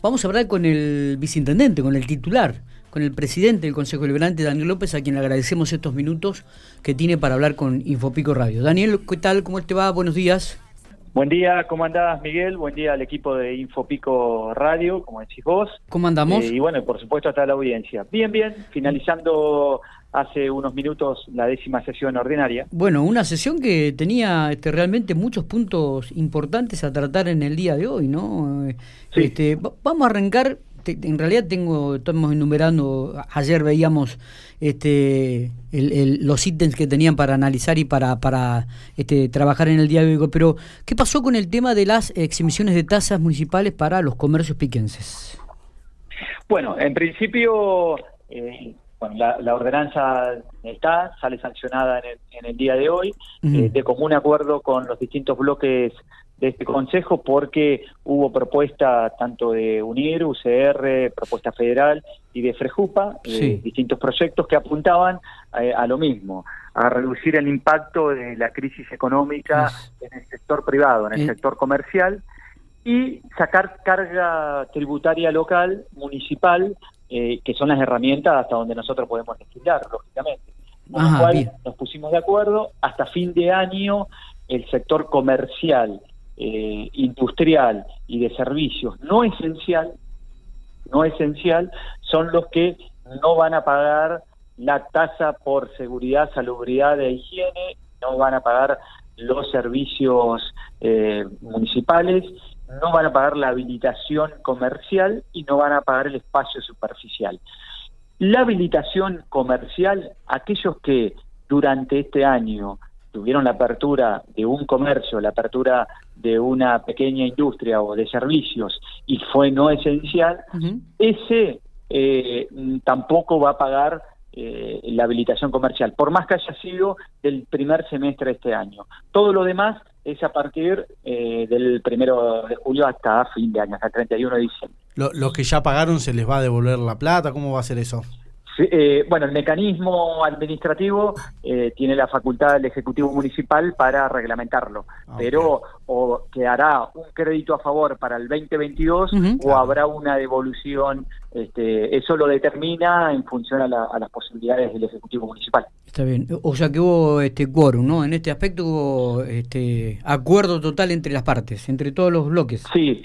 Vamos a hablar con el viceintendente, con el titular, con el presidente del Consejo Deliberante, Daniel López, a quien le agradecemos estos minutos que tiene para hablar con Infopico Radio. Daniel, ¿qué tal? ¿Cómo te va? Buenos días. Buen día, ¿cómo andás, Miguel? Buen día al equipo de Infopico Radio, como decís vos. ¿Cómo andamos? Eh, y bueno, por supuesto, hasta la audiencia. Bien, bien, finalizando hace unos minutos la décima sesión ordinaria. Bueno, una sesión que tenía este, realmente muchos puntos importantes a tratar en el día de hoy, ¿no? Sí. Este, vamos a arrancar, en realidad tengo, estamos enumerando, ayer veíamos este, los ítems que tenían para analizar y para, para este, trabajar en el día de hoy, pero ¿qué pasó con el tema de las exhibiciones de tasas municipales para los comercios piquenses? Bueno, en principio... Eh, bueno, la, ordenanza está, sale sancionada en el, día de hoy, eh, de común acuerdo con los distintos bloques de este Consejo, porque hubo propuesta tanto de UNIR, UCR, propuesta federal y de FREJUPA, eh, distintos proyectos que apuntaban eh, a lo mismo, a reducir el impacto de la crisis económica en el sector privado, en el sector comercial, y sacar carga tributaria local, municipal, eh, que son las herramientas hasta donde nosotros podemos legislar, lógicamente. Con lo cual nos pusimos de acuerdo, hasta fin de año el sector comercial, eh, industrial y de servicios no esencial, no esencial, son los que no van a pagar la tasa por seguridad, salubridad e higiene, no van a pagar los servicios eh, municipales no van a pagar la habilitación comercial y no van a pagar el espacio superficial. La habilitación comercial, aquellos que durante este año tuvieron la apertura de un comercio, la apertura de una pequeña industria o de servicios y fue no esencial, ese eh, tampoco va a pagar eh, la habilitación comercial, por más que haya sido del primer semestre de este año. Todo lo demás es a partir eh, del primero de julio hasta fin de año, hasta el 31 de diciembre. ¿Los que ya pagaron se les va a devolver la plata? ¿Cómo va a ser eso? Eh, bueno, el mecanismo administrativo eh, tiene la facultad del Ejecutivo Municipal para reglamentarlo, ah, pero o quedará un crédito a favor para el 2022 o habrá una devolución, este, eso lo determina en función a, las posibilidades del Ejecutivo Municipal. Está bien, o sea que hubo este quórum, ¿no? En este aspecto hubo este acuerdo total entre las partes, entre todos los bloques. Sí,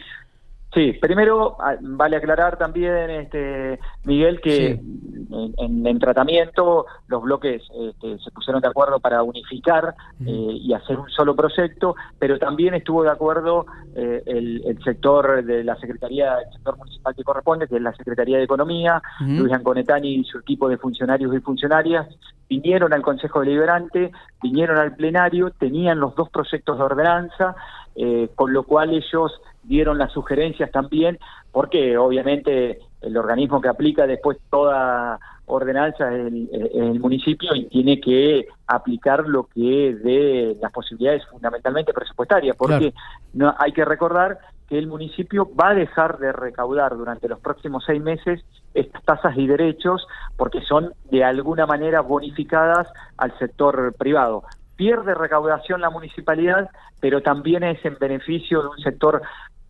Sí, primero ah, vale aclarar también, este, Miguel, que en, tratamiento los bloques este, se pusieron de acuerdo para unificar eh, y hacer un solo proyecto, pero también estuvo de acuerdo eh, el, sector de la Secretaría, el sector municipal que corresponde, que es la Secretaría de Economía, Luis Anconetani y su equipo de funcionarios y funcionarias, vinieron al Consejo Deliberante, vinieron al plenario, tenían los dos proyectos de ordenanza, eh, con lo cual ellos dieron las sugerencias también, porque obviamente el organismo que aplica después toda ordenanza es el, municipio y tiene que aplicar lo que dé las posibilidades fundamentalmente presupuestarias, porque no hay que recordar que el municipio va a dejar de recaudar durante los próximos seis meses estas tasas y derechos porque son de alguna manera bonificadas al sector privado. Pierde recaudación la municipalidad, pero también es en beneficio de un sector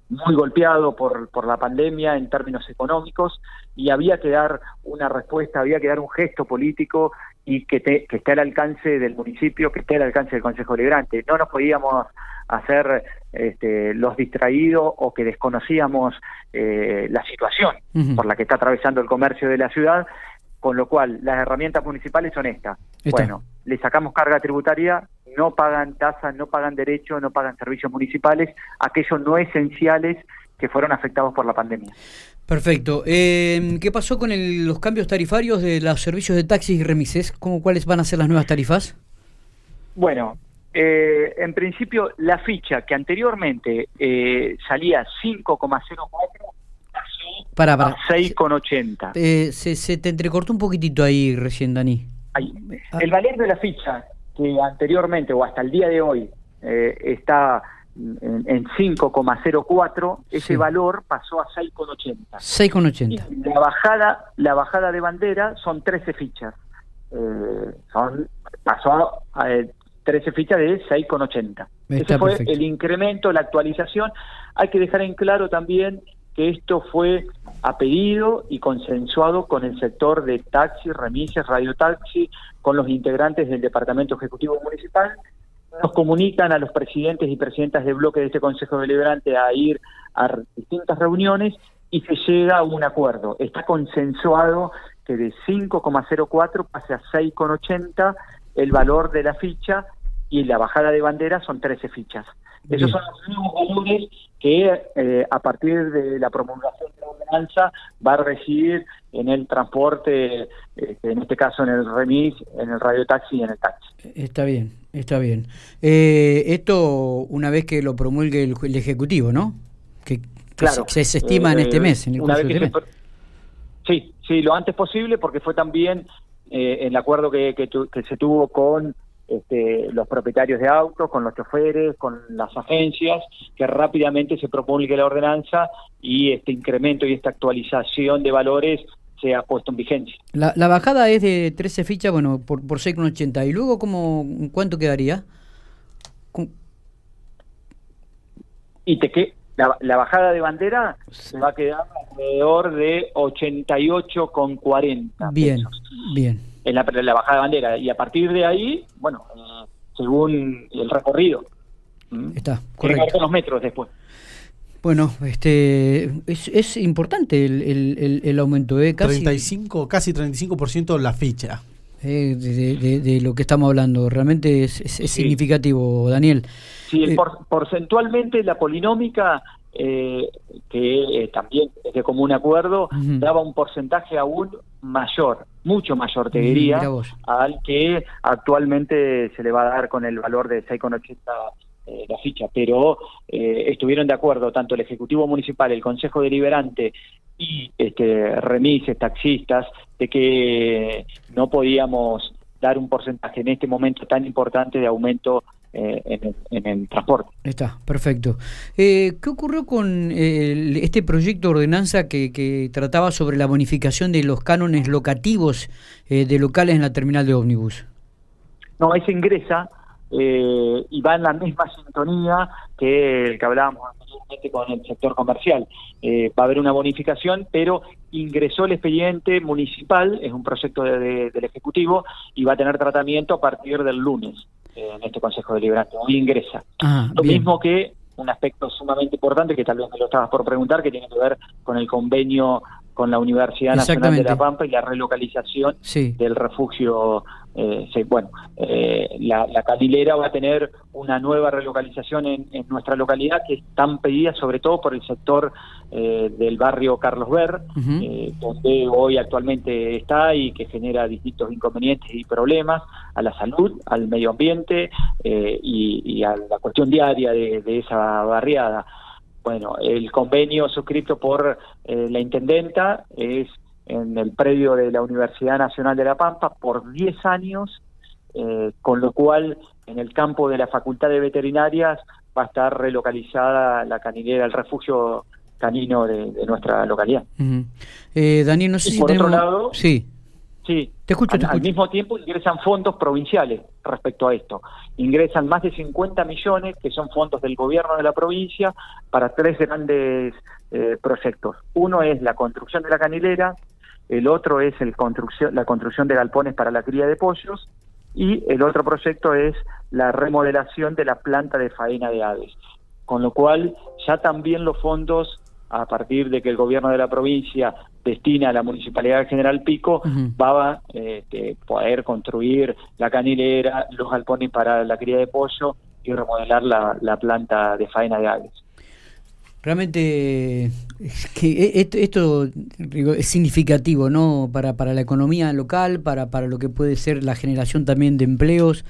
muy golpeado por, por la pandemia en términos económicos y había que dar una respuesta, había que dar un gesto político y que, que esté al alcance del municipio, que esté al alcance del Consejo Liberante. No nos podíamos hacer este, los distraídos o que desconocíamos eh, la situación por la que está atravesando el comercio de la ciudad, con lo cual las herramientas municipales son estas. Bueno, le sacamos carga tributaria, no pagan tasas, no pagan derechos, no pagan servicios municipales, aquellos no esenciales que fueron afectados por la pandemia. Perfecto. Eh, ¿Qué pasó con los cambios tarifarios de los servicios de taxis y remises? ¿Cómo, ¿Cuáles van a ser las nuevas tarifas? Bueno, eh, en principio la ficha que anteriormente eh, salía 5,04 para, para. 6,80. Eh, se, se te entrecortó un poquitito ahí recién, Dani. Ah. El valor de la ficha que anteriormente o hasta el día de hoy eh, está en, 5,04, ese valor pasó a 6,80. 6,80. La bajada, la bajada de bandera son 13 fichas. Eh, son, pasó a 13 eh, fichas de 6,80. Ese fue el incremento, la actualización. Hay que dejar en claro también que esto fue a pedido y consensuado con el sector de taxi, remises, radiotaxi, con los integrantes del Departamento Ejecutivo Municipal. Nos comunican a los presidentes y presidentas de bloque de este Consejo Deliberante a ir a distintas reuniones y se llega a un acuerdo. Está consensuado que de 5,04 pase a 6,80 el valor de la ficha y la bajada de bandera son 13 fichas. Esos son los nuevos valores que eh, a partir de la promulgación de la ordenanza va a recibir en el transporte, este, en este caso en el remis, en el radiotaxi y en el taxi. Está bien, está bien. Eh, esto una vez que lo promulgue el, Ejecutivo, ¿no? Que, claro, se, estima en este eh, mes, en el curso de este mes. Sí, sí, lo antes posible porque fue también el acuerdo que, que se tuvo con este, los propietarios de autos, con los choferes, con las agencias, que rápidamente se promulgue la ordenanza y este incremento y esta actualización de valores sea puesto en vigencia. La, bajada es de 13 fichas, bueno, por, por 6,80. ¿Y luego cómo, cuánto quedaría? Y te que la, la, bajada de bandera se va a quedar alrededor de 88,40. Bien, bien en la, la bajada de bandera. Y a partir de ahí, bueno, eh, según el recorrido. Está, correcto. los metros después. Bueno, este es, es importante el, el, el, aumento, ¿eh? Casi, 35, casi 35% la ficha. Eh, de, de, lo que estamos hablando, realmente es, es, significativo, Daniel. Sí, eh, porcentualmente la polinómica eh, que eh, también es de común acuerdo, daba un porcentaje aún mayor, mucho mayor, te diría, al que actualmente se le va a dar con el valor de 6,80 eh, la ficha. Pero eh, estuvieron de acuerdo tanto el Ejecutivo Municipal, el Consejo Deliberante y este, remises, taxistas, de que no podíamos dar un porcentaje en este momento tan importante de aumento eh, en, el, transporte. Está, perfecto. Eh, ¿Qué ocurrió con este proyecto de ordenanza que, trataba sobre la bonificación de los cánones locativos eh, de locales en la terminal de ómnibus? No, ese ingresa y va en la misma sintonía que el que hablábamos anteriormente con el sector comercial. va a haber una bonificación, pero ingresó el expediente municipal, es un proyecto del Ejecutivo, y va a tener tratamiento a partir del lunes en este Consejo Deliberante, hoy ingresa. Ah, lo mismo que un aspecto sumamente importante que tal vez me lo estabas por preguntar, que tiene que ver con el convenio con la Universidad Nacional de La Pampa y la relocalización del refugio. Eh, bueno, eh, la, la va a tener una nueva relocalización en, nuestra localidad que es tan pedida sobre todo por el sector eh, del barrio Carlos Ver, donde hoy actualmente está y que genera distintos inconvenientes y problemas a la salud, al medio ambiente y, a la cuestión diaria de esa barriada. Bueno, el convenio suscrito por eh, la intendenta es en el predio de la Universidad Nacional de La Pampa por 10 años, eh, con lo cual en el campo de la Facultad de Veterinarias va a estar relocalizada la canilera, el refugio canino de, nuestra localidad. eh, Daniel, no sé si por otro lado, sí. Sí, te escucho, al, mismo tiempo ingresan fondos provinciales respecto a esto. Ingresan más de 50 millones, que son fondos del gobierno de la provincia, para tres grandes eh, proyectos. Uno es la construcción de la canilera, el otro es el construcción, la construcción de galpones para la cría de pollos, y el otro proyecto es la remodelación de la planta de faena de aves. Con lo cual, ya también los fondos a partir de que el gobierno de la provincia destina a la Municipalidad de General Pico, va a este, poder construir la canilera, los galpones para la cría de pollo y remodelar la, planta de faena de aves. Realmente que e, esto, es significativo ¿no? para, para la economía local, para, para lo que puede ser la generación también de empleos.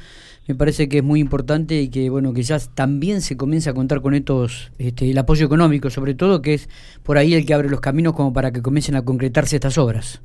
Me parece que es muy importante y que bueno quizás también se comience a contar con estos este, el apoyo económico sobre todo que es por ahí el que abre los caminos como para que comiencen a concretarse estas obras.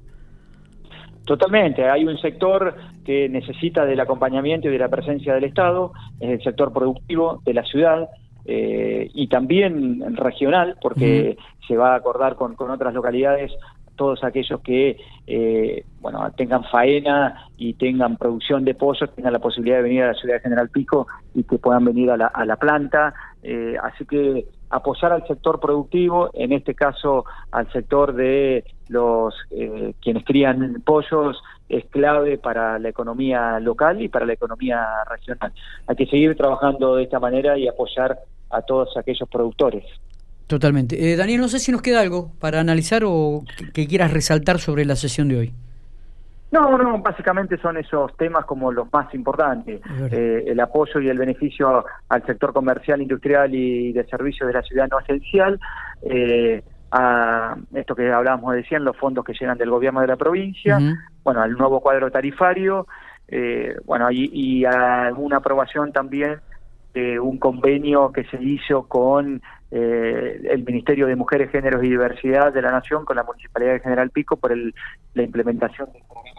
Totalmente, hay un sector que necesita del acompañamiento y de la presencia del Estado, es el sector productivo de la ciudad, eh, y también regional, porque se va a acordar con, con otras localidades todos aquellos que eh, bueno tengan faena y tengan producción de pozos tengan la posibilidad de venir a la ciudad de General Pico y que puedan venir a la, a la planta. Eh, así que apoyar al sector productivo, en este caso al sector de los eh, quienes crían pollos, es clave para la economía local y para la economía regional. Hay que seguir trabajando de esta manera y apoyar a todos aquellos productores. Totalmente. Eh, Daniel, no sé si nos queda algo para analizar o que quieras resaltar sobre la sesión de hoy. No, no, básicamente son esos temas como los más importantes. Eh, el apoyo y el beneficio al sector comercial, industrial y de servicios de la ciudad no esencial. Eh, a esto que hablábamos de los fondos que llegan del gobierno de la provincia, bueno, al nuevo cuadro tarifario, eh, bueno, y, y a una aprobación también de un convenio que se hizo con eh, el Ministerio de Mujeres, Géneros y Diversidad de la Nación, con la Municipalidad de General Pico, por el, la implementación de un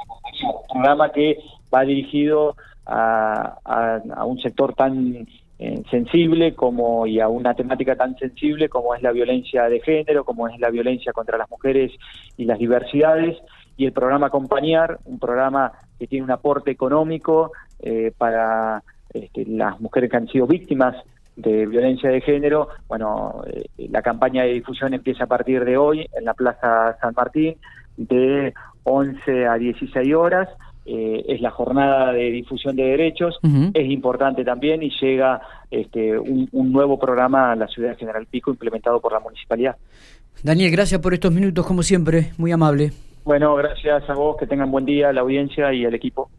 programa que va dirigido a, a, un sector tan eh, sensible como y a una temática tan sensible como es la violencia de género, como es la violencia contra las mujeres y las diversidades, y el programa Acompañar, un programa que tiene un aporte económico eh, para este, las mujeres que han sido víctimas de violencia de género, bueno, eh, la campaña de difusión empieza a partir de hoy en la Plaza San Martín de 11 a 16 horas. Eh, es la jornada de difusión de derechos, es importante también y llega este, un, un, nuevo programa a la ciudad de General Pico implementado por la municipalidad. Daniel, gracias por estos minutos, como siempre, muy amable. Bueno, gracias a vos, que tengan buen día, la audiencia y el equipo.